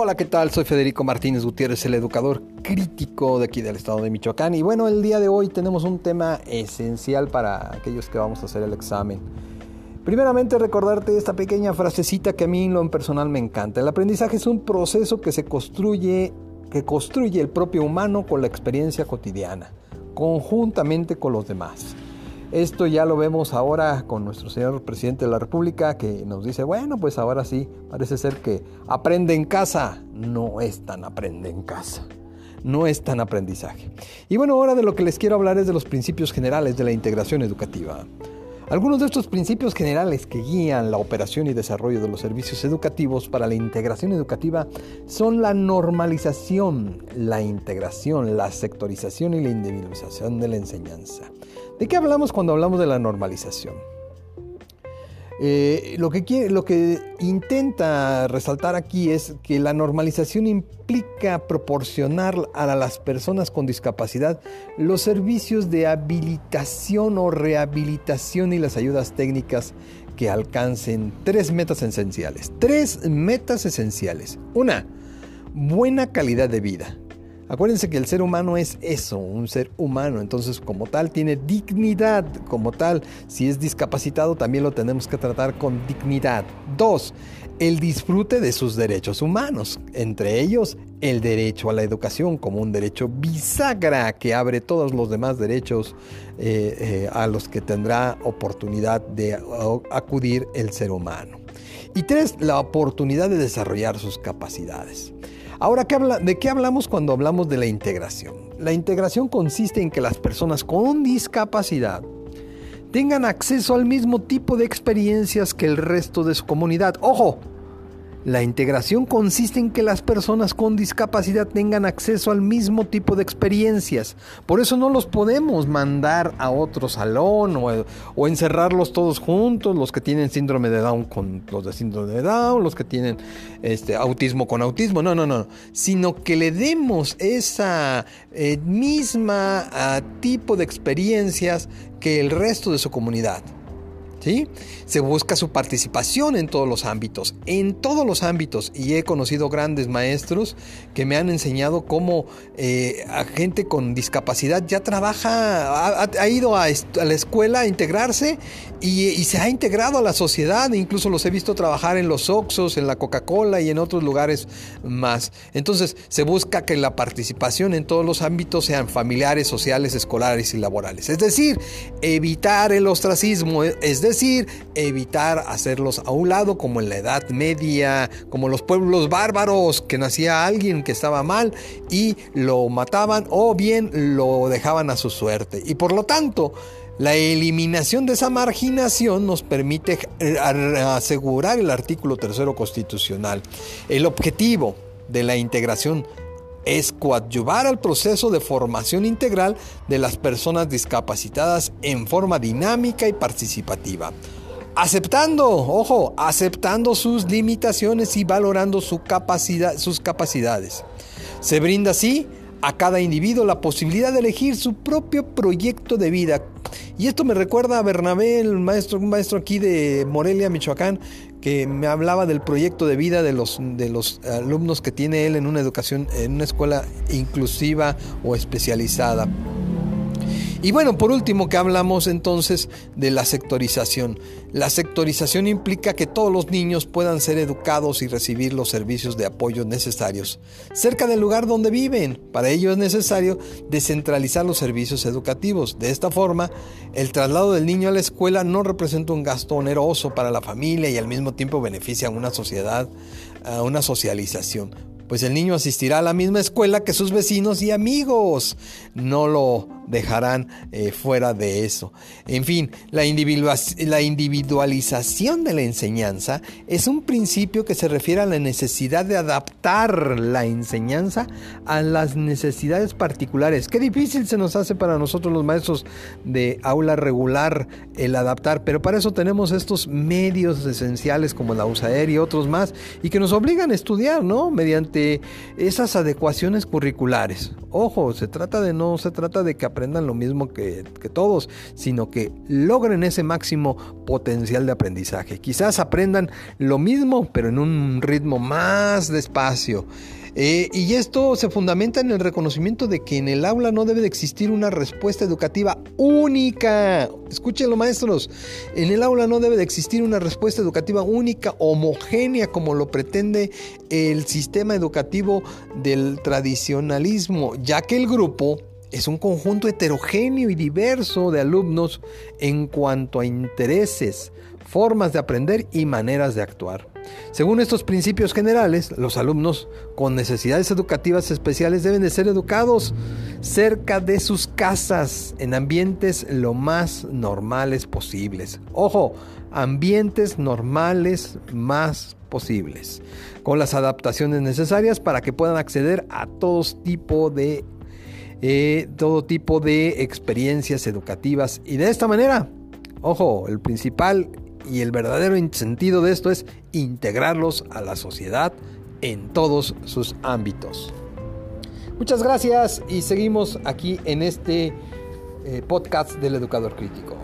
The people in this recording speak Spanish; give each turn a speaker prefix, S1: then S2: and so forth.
S1: Hola, ¿qué tal? Soy Federico Martínez Gutiérrez, el educador crítico de aquí del estado de Michoacán. Y bueno, el día de hoy tenemos un tema esencial para aquellos que vamos a hacer el examen. Primeramente recordarte esta pequeña frasecita que a mí lo en personal me encanta. El aprendizaje es un proceso que se construye, que construye el propio humano con la experiencia cotidiana, conjuntamente con los demás. Esto ya lo vemos ahora con nuestro señor presidente de la República que nos dice, bueno, pues ahora sí, parece ser que aprende en casa. No es tan aprende en casa. No es tan aprendizaje. Y bueno, ahora de lo que les quiero hablar es de los principios generales de la integración educativa. Algunos de estos principios generales que guían la operación y desarrollo de los servicios educativos para la integración educativa son la normalización, la integración, la sectorización y la individualización de la enseñanza. ¿De qué hablamos cuando hablamos de la normalización? Eh, lo, que lo que intenta resaltar aquí es que la normalización implica proporcionar a las personas con discapacidad los servicios de habilitación o rehabilitación y las ayudas técnicas que alcancen tres metas esenciales. Tres metas esenciales. Una, buena calidad de vida. Acuérdense que el ser humano es eso, un ser humano, entonces como tal tiene dignidad, como tal, si es discapacitado también lo tenemos que tratar con dignidad. Dos, el disfrute de sus derechos humanos, entre ellos el derecho a la educación como un derecho bisagra que abre todos los demás derechos eh, eh, a los que tendrá oportunidad de acudir el ser humano. Y tres, la oportunidad de desarrollar sus capacidades. Ahora, ¿de qué hablamos cuando hablamos de la integración? La integración consiste en que las personas con discapacidad tengan acceso al mismo tipo de experiencias que el resto de su comunidad. Ojo, la integración consiste en que las personas con discapacidad tengan acceso al mismo tipo de experiencias. Por eso no los podemos mandar a otro salón o, encerrarlos todos juntos, los que tienen síndrome de Down con los de síndrome de Down, los que tienen este, autismo con autismo. No, no, no. Sino que le demos esa eh, misma ah, tipo de experiencias que el resto de su comunidad. Se busca su participación en todos los ámbitos, en todos los ámbitos. Y he conocido grandes maestros que me han enseñado cómo eh, a gente con discapacidad ya trabaja, ha, ido a, la escuela a integrarse y, se ha integrado a la sociedad. Incluso los he visto trabajar en los Oxos, en la Coca-Cola y en otros lugares más. Entonces se busca que la participación en todos los ámbitos sean familiares, sociales, escolares y laborales. Es decir, evitar el ostracismo, es decir, evitar hacerlos a un lado como en la Edad Media, como los pueblos bárbaros, que nacía alguien que estaba mal y lo mataban o bien lo dejaban a su suerte. Y por lo tanto, la eliminación de esa marginación nos permite asegurar el artículo tercero constitucional. El objetivo de la integración es coadyuvar al proceso de formación integral de las personas discapacitadas en forma dinámica y participativa. Aceptando, ojo, aceptando sus limitaciones y valorando sus capacidades. Se brinda así a cada individuo la posibilidad de elegir su propio proyecto de vida. Y esto me recuerda a Bernabé, el maestro, un maestro aquí de Morelia, Michoacán, que me hablaba del proyecto de vida de los, de los alumnos que tiene él en una educación, en una escuela inclusiva o especializada. Y bueno, por último que hablamos entonces de la sectorización. La sectorización implica que todos los niños puedan ser educados y recibir los servicios de apoyo necesarios cerca del lugar donde viven. Para ello es necesario descentralizar los servicios educativos. De esta forma, el traslado del niño a la escuela no representa un gasto oneroso para la familia y al mismo tiempo beneficia a una sociedad, a una socialización pues el niño asistirá a la misma escuela que sus vecinos y amigos. No lo dejarán eh, fuera de eso. En fin, la, la individualización de la enseñanza es un principio que se refiere a la necesidad de adaptar la enseñanza a las necesidades particulares. Qué difícil se nos hace para nosotros los maestros de aula regular el adaptar, pero para eso tenemos estos medios esenciales como la USAER y otros más y que nos obligan a estudiar, ¿no? Mediante esas adecuaciones curriculares. Ojo, se trata de no se trata de que aprendan lo mismo que, todos, sino que logren ese máximo potencial de aprendizaje. Quizás aprendan lo mismo, pero en un ritmo más despacio. Eh, y esto se fundamenta en el reconocimiento de que en el aula no debe de existir una respuesta educativa única. Escúchenlo maestros, en el aula no debe de existir una respuesta educativa única, homogénea, como lo pretende el sistema educativo del tradicionalismo, ya que el grupo es un conjunto heterogéneo y diverso de alumnos en cuanto a intereses, formas de aprender y maneras de actuar. Según estos principios generales, los alumnos con necesidades educativas especiales deben de ser educados cerca de sus casas, en ambientes lo más normales posibles. Ojo, ambientes normales más posibles, con las adaptaciones necesarias para que puedan acceder a todos tipo de eh, todo tipo de experiencias educativas y de esta manera, ojo, el principal y el verdadero sentido de esto es integrarlos a la sociedad en todos sus ámbitos. Muchas gracias y seguimos aquí en este eh, podcast del educador crítico.